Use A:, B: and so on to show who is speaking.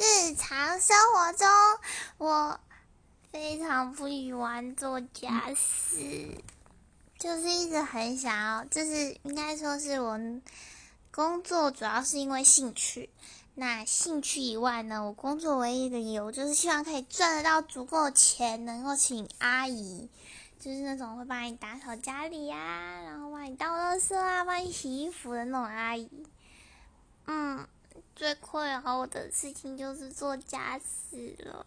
A: 日常生活中，我非常不喜欢做家事，就是一直很想要，就是应该说是我工作主要是因为兴趣。那兴趣以外呢，我工作唯一的理由就是希望可以赚得到足够钱，能够请阿姨，就是那种会帮你打扫家里呀，然后帮你倒垃圾啊，帮你洗衣服的那种阿姨。最困扰我的事情就是做家事了。